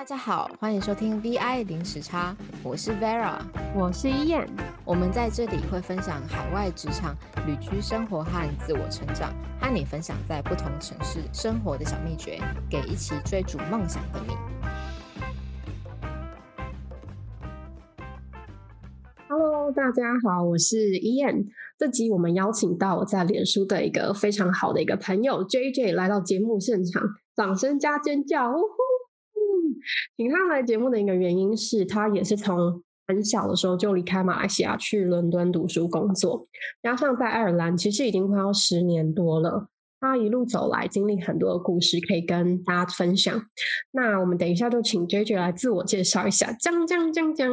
大家好，欢迎收听 VI 零时差，我是 Vera，我是伊燕。我们在这里会分享海外职场、旅居生活和自我成长，和你分享在不同城市生活的小秘诀，给一起追逐梦想的你。Hello，大家好，我是伊燕。这集我们邀请到我在脸书的一个非常好的一个朋友 JJ 来到节目现场，掌声加尖叫！请他来节目的一个原因是他也是从很小的时候就离开马来西亚去伦敦读书工作，加上在爱尔兰其实已经快要十年多了。他一路走来，经历很多的故事可以跟大家分享。那我们等一下就请 JJ 来自我介绍一下。将将将将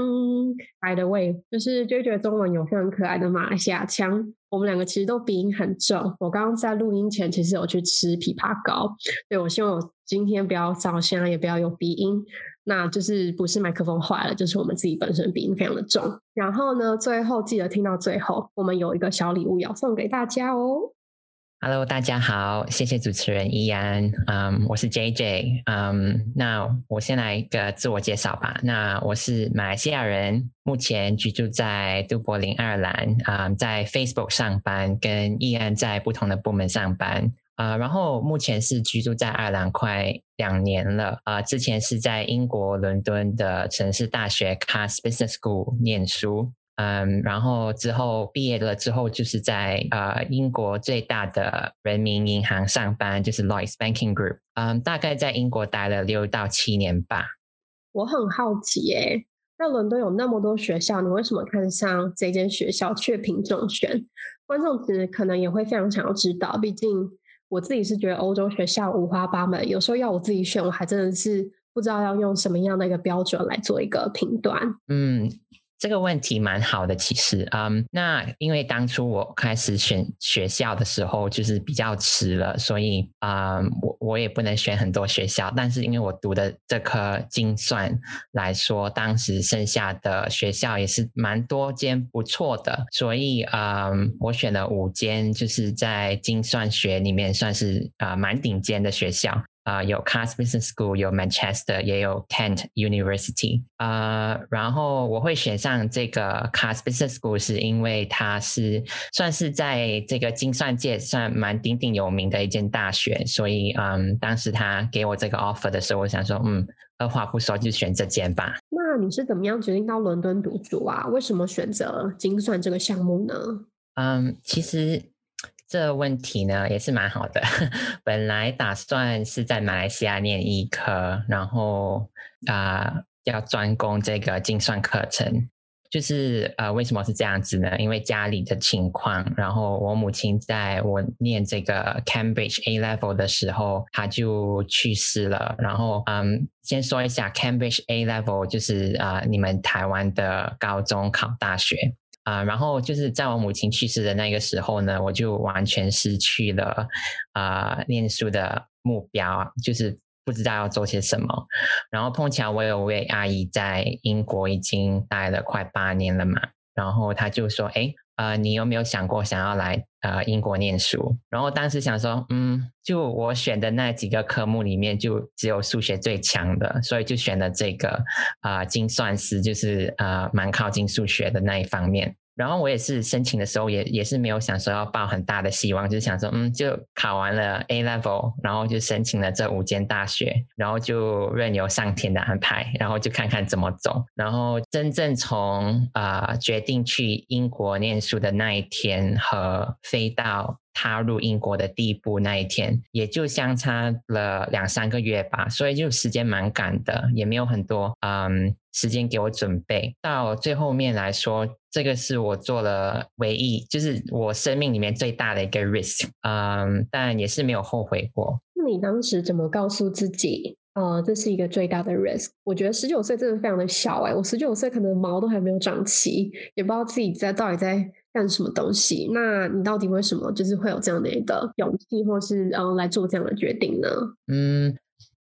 ，By the way，就是 JJ 中文有非常可爱的马来西亚腔。我们两个其实都鼻音很重。我刚刚在录音前其实有去吃枇杷膏，对我希望我今天不要照相，也不要有鼻音。那就是不是麦克风坏了，就是我们自己本身鼻音非常的重。然后呢，最后记得听到最后，我们有一个小礼物要送给大家哦。Hello，大家好，谢谢主持人依安，嗯，我是 JJ，嗯，那我先来一个自我介绍吧。那我是马来西亚人，目前居住在都柏林，爱尔兰，啊，在 Facebook 上班，跟依安在不同的部门上班，啊，然后目前是居住在爱尔兰快两年了，啊，之前是在英国伦敦的城市大学 Cas Business School 念书。嗯，然后之后毕业了之后，就是在呃英国最大的人民银行上班，就是 Lloyds Banking Group。嗯，大概在英国待了六到七年吧。我很好奇耶，那伦敦有那么多学校，你为什么看上这间学校却凭中选？观众其实可能也会非常想要知道，毕竟我自己是觉得欧洲学校五花八门，有时候要我自己选，我还真的是不知道要用什么样的一个标准来做一个评断。嗯。这个问题蛮好的，其实，嗯，那因为当初我开始选学校的时候就是比较迟了，所以啊，我我也不能选很多学校。但是因为我读的这科精算来说，当时剩下的学校也是蛮多间不错的，所以啊，我选了五间，就是在精算学里面算是啊蛮顶尖的学校。啊，有 Cass Business School，有 Manchester，也有 Kent University。啊，然后我会选上这个 Cass Business School，是因为它是算是在这个精算界算蛮鼎鼎有名的一间大学，所以嗯，当时他给我这个 offer 的时候，我想说，嗯，二话不说就选这间吧。那你是怎么样决定到伦敦读书啊？为什么选择精算这个项目呢？嗯，其实。这问题呢也是蛮好的，本来打算是在马来西亚念医科，然后啊要专攻这个精算课程。就是呃为什么是这样子呢？因为家里的情况，然后我母亲在我念这个 Cambridge A Level 的时候，她就去世了。然后嗯，先说一下 Cambridge A Level 就是啊你们台湾的高中考大学。啊，然后就是在我母亲去世的那个时候呢，我就完全失去了啊念书的目标，就是不知道要做些什么。然后碰巧我有位阿姨在英国已经待了快八年了嘛，然后她就说：“哎，呃，你有没有想过想要来呃英国念书？”然后当时想说：“嗯，就我选的那几个科目里面，就只有数学最强的，所以就选了这个啊精算师，就是呃蛮靠近数学的那一方面。”然后我也是申请的时候，也也是没有想说要抱很大的希望，就是想说，嗯，就考完了 A level，然后就申请了这五间大学，然后就任由上天的安排，然后就看看怎么走。然后真正从啊决定去英国念书的那一天和飞到。踏入英国的第一步那一天，也就相差了两三个月吧，所以就时间蛮赶的，也没有很多嗯时间给我准备。到最后面来说，这个是我做了唯一，就是我生命里面最大的一个 risk，嗯，但也是没有后悔过。那你当时怎么告诉自己，呃，这是一个最大的 risk？我觉得十九岁真的非常的小哎，我十九岁可能毛都还没有长齐，也不知道自己在到底在。干什么东西？那你到底为什么就是会有这样的一个勇气，或是嗯来做这样的决定呢？嗯，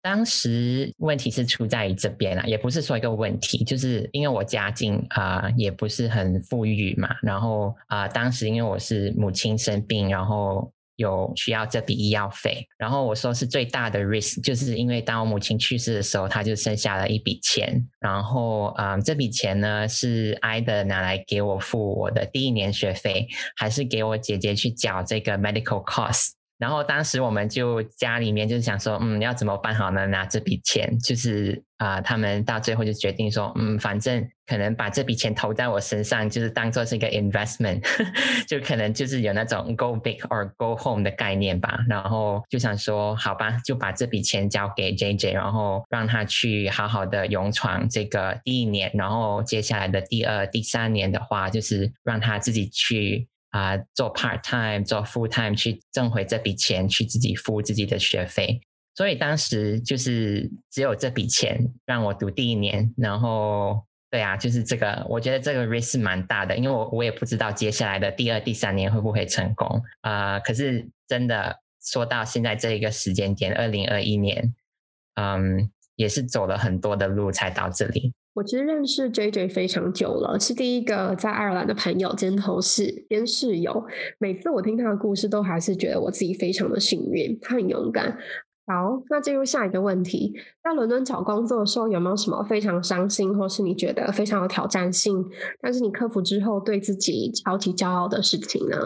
当时问题是出在于这边啊，也不是说一个问题，就是因为我家境啊也不是很富裕嘛。然后啊，当时因为我是母亲生病，然后有需要这笔医药费。然后我说是最大的 risk，就是因为当我母亲去世的时候，他就剩下了一笔钱。然后啊，这笔钱呢是挨的拿来给我付我的第一年学费，还是给我姐姐去缴这个 medical cost？然后当时我们就家里面就是想说，嗯，要怎么办好呢？拿这笔钱，就是啊，他们到最后就决定说，嗯，反正可能把这笔钱投在我身上，就是当做是一个 investment，就可能就是有那种 go big or go home 的概念吧。然后就想说，好吧，就把这笔钱交给 J J，然后让他去好好的勇闯这个第一年，然后接下来的第二、第三年的话，就是让他自己去。啊，做 part time，做 full time 去挣回这笔钱，去自己付自己的学费。所以当时就是只有这笔钱让我读第一年，然后对啊，就是这个，我觉得这个 risk 蛮大的，因为我我也不知道接下来的第二、第三年会不会成功啊。可是真的说到现在这一个时间点，二零二一年，嗯，也是走了很多的路才到这里。我其实认识 J J 非常久了，是第一个在爱尔兰的朋友兼同事兼室友。每次我听他的故事，都还是觉得我自己非常的幸运，他很勇敢。好，那进入下一个问题，在伦敦找工作的时候，有没有什么非常伤心，或是你觉得非常有挑战性，但是你克服之后对自己超级骄傲的事情呢？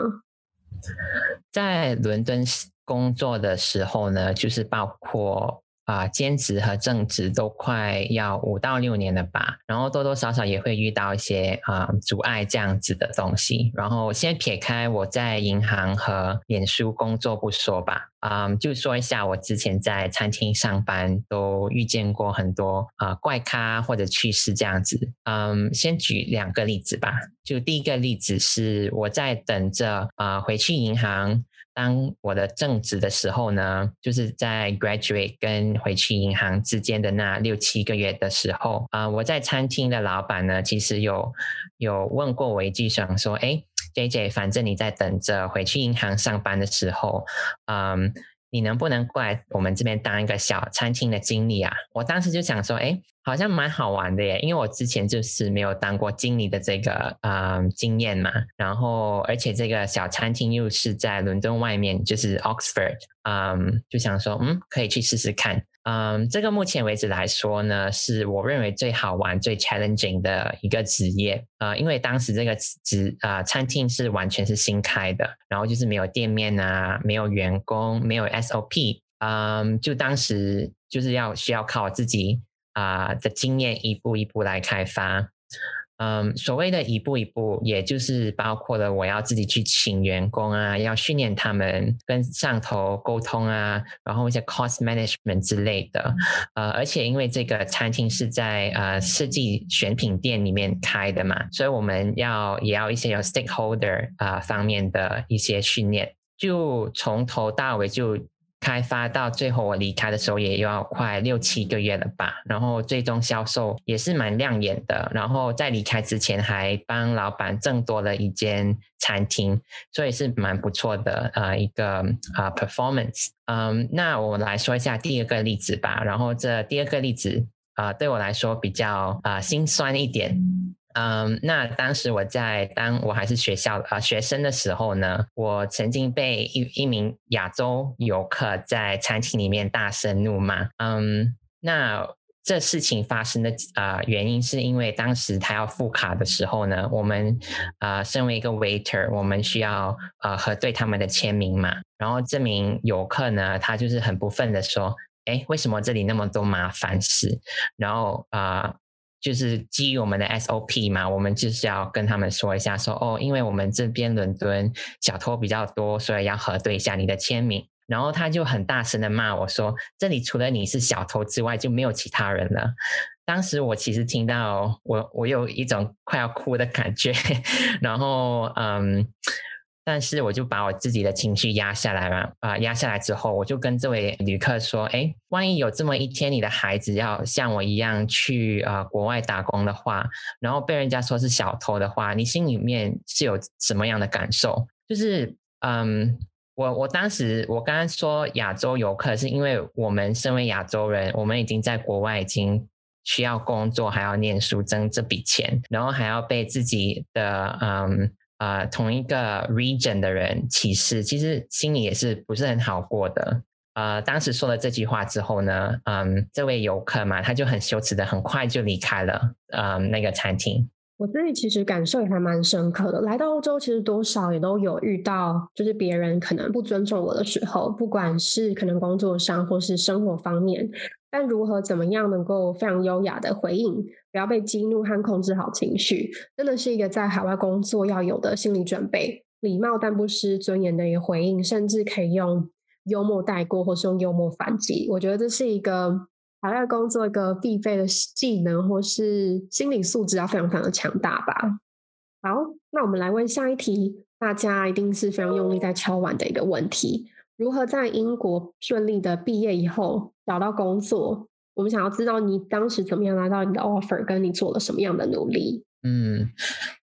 在伦敦工作的时候呢，就是包括。啊，兼职和正职都快要五到六年了吧，然后多多少少也会遇到一些啊阻碍这样子的东西。然后先撇开我在银行和脸书工作不说吧，啊，就说一下我之前在餐厅上班都遇见过很多啊怪咖或者趣事这样子。嗯，先举两个例子吧。就第一个例子是我在等着啊回去银行。当我的正职的时候呢，就是在 graduate 跟回去银行之间的那六七个月的时候啊，我在餐厅的老板呢，其实有有问过我一句，想说，哎，J J，反正你在等着回去银行上班的时候，嗯。你能不能过来我们这边当一个小餐厅的经理啊？我当时就想说，哎，好像蛮好玩的耶，因为我之前就是没有当过经理的这个呃经验嘛。然后，而且这个小餐厅又是在伦敦外面，就是 Oxford，嗯，就想说，嗯，可以去试试看。嗯，这个目前为止来说呢，是我认为最好玩、最 challenging 的一个职业。呃，因为当时这个职啊，餐厅是完全是新开的，然后就是没有店面啊，没有员工，没有 SOP。嗯，就当时就是要需要靠自己啊的经验一步一步来开发。嗯，所谓的一步一步，也就是包括了我要自己去请员工啊，要训练他们跟上头沟通啊，然后一些 cost management 之类的。呃，而且因为这个餐厅是在呃设计选品店里面开的嘛，所以我们要也要一些有 stakeholder 啊方面的一些训练，就从头到尾就。开发到最后，我离开的时候也要快六七个月了吧。然后最终销售也是蛮亮眼的。然后在离开之前，还帮老板挣多了一间餐厅，所以是蛮不错的呃一个啊 performance。嗯，那我来说一下第二个例子吧。然后这第二个例子啊，对我来说比较啊心酸一点。嗯，那当时我在当我还是学校啊学生的时候呢，我曾经被一一名亚洲游客在餐厅里面大声怒骂。嗯，那这事情发生的啊原因是因为当时他要付卡的时候呢，我们啊身为一个 waiter，我们需要呃核对他们的签名嘛。然后这名游客呢，他就是很不忿的说：“哎，为什么这里那么多麻烦事？”然后啊。就是基于我们的 SOP 嘛，我们就是要跟他们说一下，说哦，因为我们这边伦敦小偷比较多，所以要核对一下你的签名。然后他就很大声的骂我说：“这里除了你是小偷之外，就没有其他人了。”当时我其实听到，我我有一种快要哭的感觉。然后嗯。但是我就把我自己的情绪压下来嘛，啊，压下来之后，我就跟这位旅客说，哎，万一有这么一天，你的孩子要像我一样去啊国外打工的话，然后被人家说是小偷的话，你心里面是有什么样的感受？就是，嗯，我我当时我刚刚说亚洲游客，是因为我们身为亚洲人，我们已经在国外已经需要工作，还要念书挣这笔钱，然后还要被自己的嗯。啊同一个 region 的人歧视，其实心里也是不是很好过的。呃，当时说了这句话之后呢，嗯，这位游客嘛，他就很羞耻的，很快就离开了，嗯，那个餐厅。我自己其实感受也还蛮深刻的。来到欧洲，其实多少也都有遇到，就是别人可能不尊重我的时候，不管是可能工作上或是生活方面，但如何怎么样能够非常优雅的回应，不要被激怒和控制好情绪，真的是一个在海外工作要有的心理准备。礼貌但不失尊严的一个回应，甚至可以用幽默带过，或是用幽默反击。我觉得这是一个。海外工作一个必备的技能，或是心理素质要非常非常的强大吧。好，那我们来问下一题，大家一定是非常用力在敲碗的一个问题：如何在英国顺利的毕业以后找到工作？我们想要知道你当时怎么样拿到你的 offer，跟你做了什么样的努力？嗯，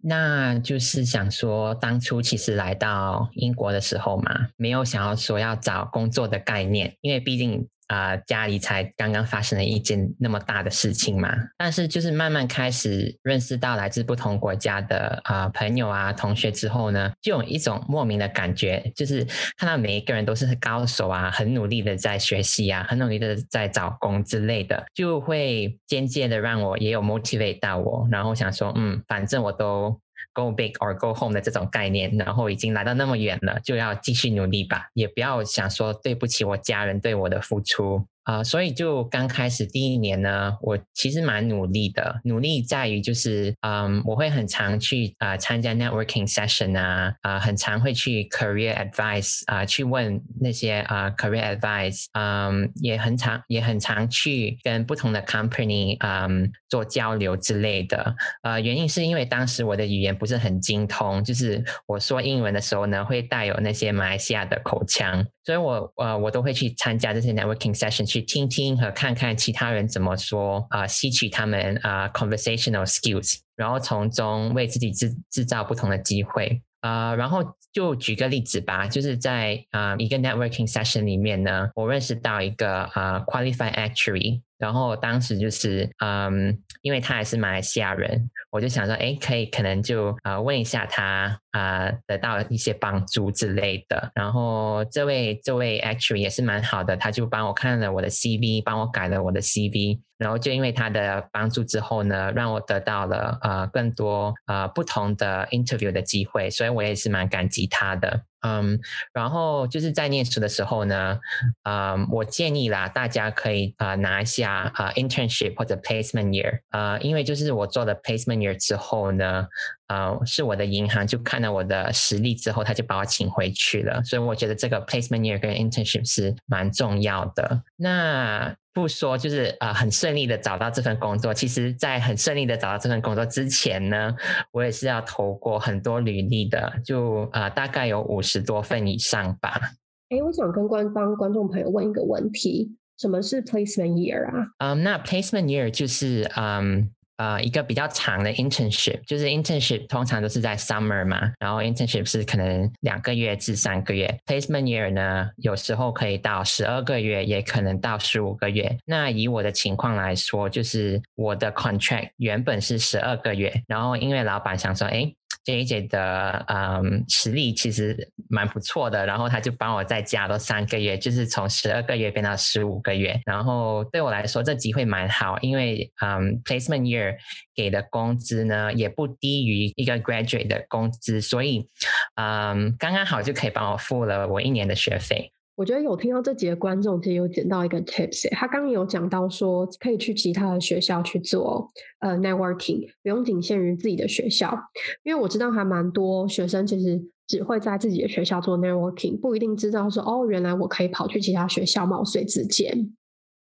那就是想说，当初其实来到英国的时候嘛，没有想要说要找工作的概念，因为毕竟。啊，家里才刚刚发生了一件那么大的事情嘛，但是就是慢慢开始认识到来自不同国家的啊朋友啊同学之后呢，就有一种莫名的感觉，就是看到每一个人都是高手啊，很努力的在学习啊，很努力的在找工之类的，就会间接的让我也有 motivate 到我，然后想说，嗯，反正我都。Go big or go home 的这种概念，然后已经来到那么远了，就要继续努力吧，也不要想说对不起我家人对我的付出。啊，所以就刚开始第一年呢，我其实蛮努力的。努力在于就是，嗯，我会很常去啊参加 networking session 啊，啊，很常会去 career advice 啊，去问那些啊 career advice，嗯，也很常也很常去跟不同的 company 嗯做交流之类的。呃，原因是因为当时我的语言不是很精通，就是我说英文的时候呢，会带有那些马来西亚的口腔。所以，我呃，我都会去参加这些 networking session，去听听和看看其他人怎么说啊，吸取他们啊 conversational skills，然后从中为自己制制造不同的机会啊。然后就举个例子吧，就是在啊一个 networking session 里面呢，我认识到一个啊 qualified actuary。然后当时就是，嗯，因为他还是马来西亚人，我就想说，哎，可以可能就啊问一下他啊，得到一些帮助之类的。然后这位这位 actually 也是蛮好的，他就帮我看了我的 CV，帮我改了我的 CV。然后就因为他的帮助之后呢，让我得到了呃更多呃不同的 interview 的机会，所以我也是蛮感激他的。嗯，然后就是在念书的时候呢，嗯，我建议啦，大家可以啊拿一下啊 internship 或者 placement year，呃，因为就是我做了 placement year 之后呢，呃，是我的银行就看到我的实力之后，他就把我请回去了，所以我觉得这个 placement year 跟 internship 是蛮重要的。那不说，就是啊，很顺利的找到这份工作。其实，在很顺利的找到这份工作之前呢，我也是要投过很多履历的，就啊，大概有五十多份以上吧。哎，我想跟官方观众朋友问一个问题：什么是 placement year 啊？嗯，那 placement year 就是嗯。呃，一个比较长的 internship，就是 internship 通常都是在 summer 嘛，然后 internship 是可能两个月至三个月，placement year 呢，有时候可以到十二个月，也可能到十五个月。那以我的情况来说，就是我的 contract 原本是十二个月，然后因为老板想说，哎。J a J 的嗯实力其实蛮不错的，然后他就帮我再加了三个月，就是从十二个月变到十五个月。然后对我来说，这机会蛮好，因为嗯 placement year 给的工资呢也不低于一个 graduate 的工资，所以嗯刚刚好就可以帮我付了我一年的学费。我觉得有听到这几个观众，其实有捡到一个 tips。他刚刚有讲到说，可以去其他的学校去做呃 networking，不用仅限于自己的学校。因为我知道还蛮多学生其实只会在自己的学校做 networking，不一定知道说哦，原来我可以跑去其他学校毛遂自荐。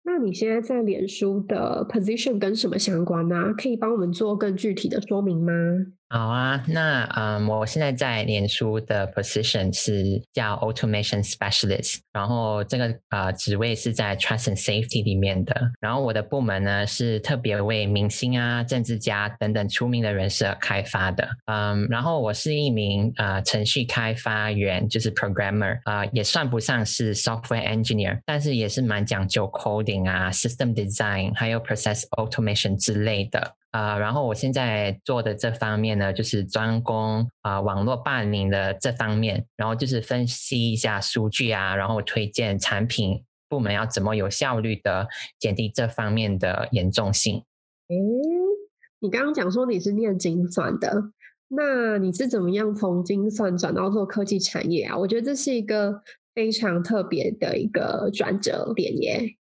那你现在在脸书的 position 跟什么相关呢？可以帮我们做更具体的说明吗？好啊，那嗯，我现在在脸书的 position 是叫 automation specialist，然后这个呃职位是在 trust and safety 里面的，然后我的部门呢是特别为明星啊、政治家等等出名的人士而开发的，嗯，然后我是一名呃程序开发员，就是 programmer，啊，也算不上是 software engineer，但是也是蛮讲究 coding 啊、system design 还有 process automation 之类的。啊，然后我现在做的这方面呢，就是专攻啊网络霸凌的这方面，然后就是分析一下数据啊，然后推荐产品部门要怎么有效率的减低这方面的严重性。诶，你刚刚讲说你是念精算的，那你是怎么样从精算转到做科技产业啊？我觉得这是一个非常特别的一个转折点耶。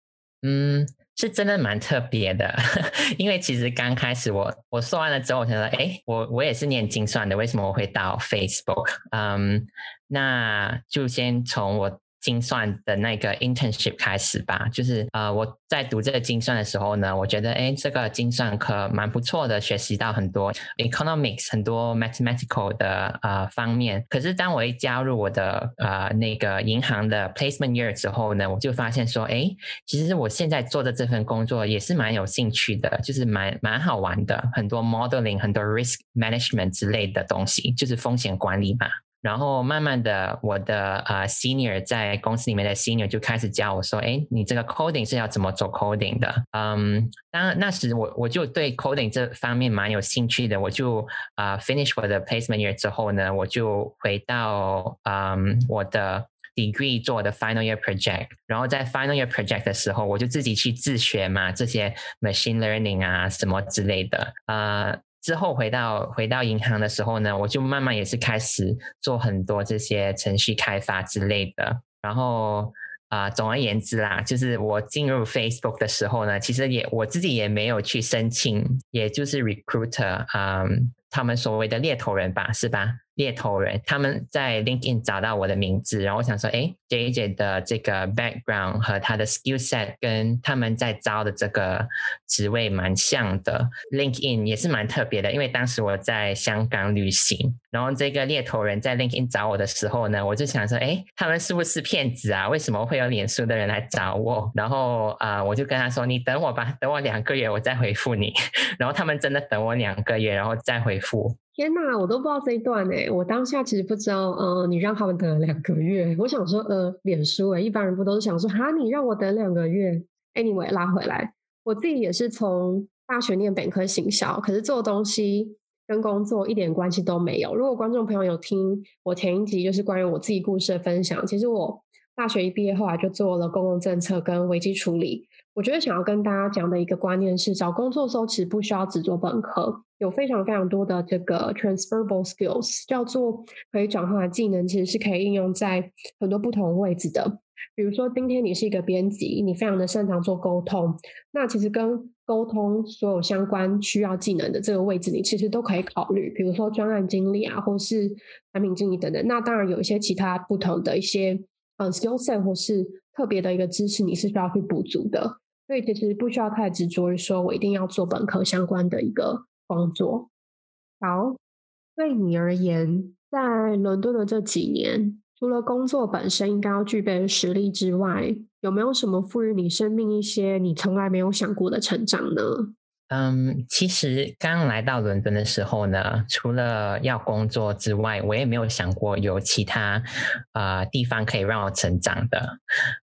嗯。是真的蛮特别的，因为其实刚开始我我说完了之后，我想说，哎，我我也是念精算的，为什么我会到 Facebook？嗯，那就先从我。精算的那个 internship 开始吧，就是呃我在读这个精算的时候呢，我觉得哎这个精算课蛮不错的，学习到很多 economics 很多 mathematical 的呃方面。可是当我一加入我的呃那个银行的 placement year 之后呢，我就发现说，哎，其实我现在做的这份工作也是蛮有兴趣的，就是蛮蛮好玩的，很多 modeling 很多 risk management 之类的东西，就是风险管理嘛。然后慢慢的，我的呃 senior 在公司里面的 senior 就开始教我说：“哎，你这个 coding 是要怎么做 coding 的？”嗯，当那时我我就对 coding 这方面蛮有兴趣的。我就啊 finish 我的 placement year 之后呢，我就回到嗯我的 degree 做的 final year project。然后在 final year project 的时候，我就自己去自学嘛，这些 machine learning 啊什么之类的啊。之后回到回到银行的时候呢，我就慢慢也是开始做很多这些程序开发之类的。然后啊，总而言之啦，就是我进入 Facebook 的时候呢，其实也我自己也没有去申请，也就是 recruiter 啊，他们所谓的猎头人吧，是吧？猎头人他们在 LinkedIn 找到我的名字，然后我想说，哎，JJ 的这个 background 和他的 skill set 跟他们在招的这个职位蛮像的。LinkedIn 也是蛮特别的，因为当时我在香港旅行，然后这个猎头人在 LinkedIn 找我的时候呢，我就想说，哎，他们是不是骗子啊？为什么会有脸书的人来找我？然后啊，我就跟他说，你等我吧，等我两个月，我再回复你。然后他们真的等我两个月，然后再回天呐，我都不知道这一段哎！我当下其实不知道，呃，你让他们等了两个月。我想说，呃，脸书哎，一般人不都是想说，哈，你让我等两个月？Anyway，拉回来，我自己也是从大学念本科行销，可是做东西跟工作一点关系都没有。如果观众朋友有听我前一集，就是关于我自己故事的分享，其实我大学一毕业后来就做了公共政策跟危机处理。我觉得想要跟大家讲的一个观念是，找工作的时候其实不需要只做本科。有非常非常多的这个 transferable skills，叫做可以转化的技能，其实是可以应用在很多不同位置的。比如说，今天你是一个编辑，你非常的擅长做沟通，那其实跟沟通所有相关需要技能的这个位置，你其实都可以考虑。比如说专案经理啊，或是产品经理等等。那当然有一些其他不同的一些嗯 skill set 或是特别的一个知识，你是需要去补足的。所以其实不需要太执着于说我一定要做本科相关的一个。工作好，对你而言，在伦敦的这几年，除了工作本身应该要具备的实力之外，有没有什么赋予你生命一些你从来没有想过的成长呢？嗯，其实刚来到伦敦的时候呢，除了要工作之外，我也没有想过有其他啊地方可以让我成长的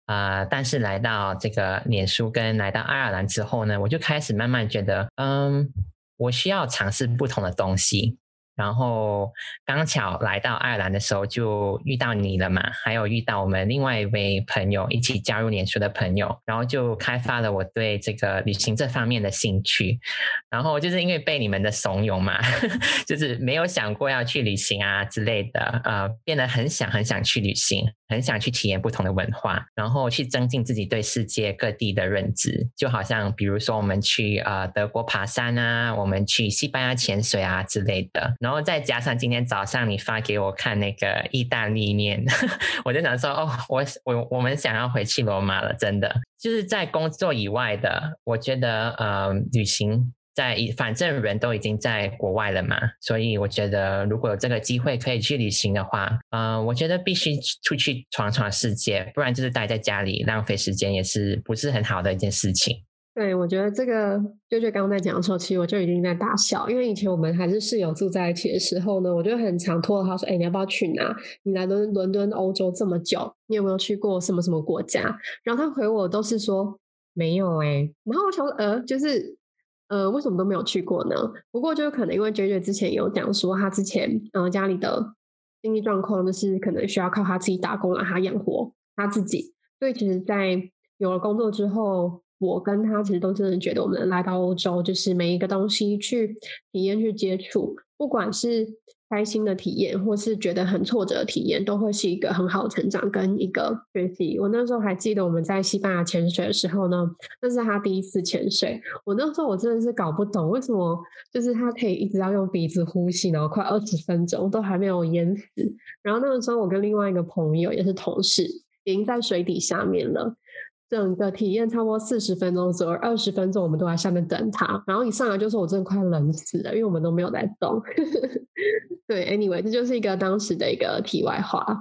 啊。但是来到这个脸书跟来到爱尔兰之后呢，我就开始慢慢觉得，嗯。我需要尝试不同的东西，然后刚巧来到爱尔兰的时候就遇到你了嘛，还有遇到我们另外一位朋友一起加入脸书的朋友，然后就开发了我对这个旅行这方面的兴趣。然后就是因为被你们的怂恿嘛，就是没有想过要去旅行啊之类的，呃，变得很想很想去旅行。很想去体验不同的文化，然后去增进自己对世界各地的认知。就好像比如说，我们去呃德国爬山啊，我们去西班牙潜水啊之类的。然后再加上今天早上你发给我看那个意大利面，我就想说，哦，我我我们想要回去罗马了，真的。就是在工作以外的，我觉得呃旅行。在反正人都已经在国外了嘛，所以我觉得如果有这个机会可以去旅行的话，嗯，我觉得必须出去闯闯世界，不然就是待在家里浪费时间，也是不是很好的一件事情。对，我觉得这个就就刚刚在讲的时候，其实我就已经在大笑，因为以前我们还是室友住在一起的时候呢，我就很常拖着他说：“哎，你要不要去哪？你来伦伦敦、欧洲这么久，你有没有去过什么什么国家？”然后他回我都是说：“没有。”哎，然后我想：“呃，就是。”呃，为什么都没有去过呢？不过就是可能因为 J J 之前有讲说，他之前呃家里的经济状况就是可能需要靠他自己打工让他养活他自己，所以其实，在有了工作之后，我跟他其实都真的觉得，我们来到欧洲，就是每一个东西去体验、去接触，不管是。开心的体验，或是觉得很挫折的体验，都会是一个很好的成长跟一个学习。我那时候还记得我们在西班牙潜水的时候呢，那是他第一次潜水。我那时候我真的是搞不懂为什么，就是他可以一直要用鼻子呼吸，然后快二十分钟都还没有淹死。然后那个时候我跟另外一个朋友也是同事，已经在水底下面了。整个体验差不多四十分钟左右，二十分钟我们都在下面等他。然后一上来就说：“我真的快冷死了，因为我们都没有在动。”对，Anyway，这就是一个当时的一个题外话。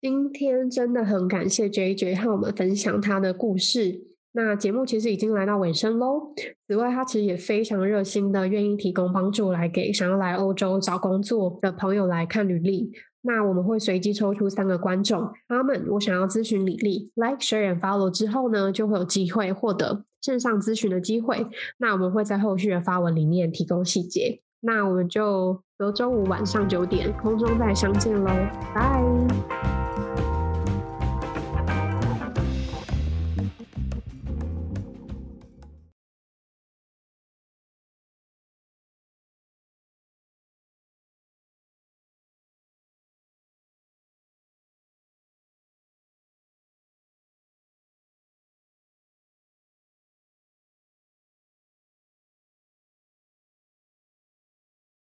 今天真的很感谢 JJ 和我们分享他的故事。那节目其实已经来到尾声喽。此外，他其实也非常热心的，愿意提供帮助来给想要来欧洲找工作的朋友来看履历。那我们会随机抽出三个观众，他们我想要咨询履历，like share and follow 之后呢，就会有机会获得线上咨询的机会。那我们会在后续的发文里面提供细节。那我们就隔周五晚上九点空中再相见喽，拜。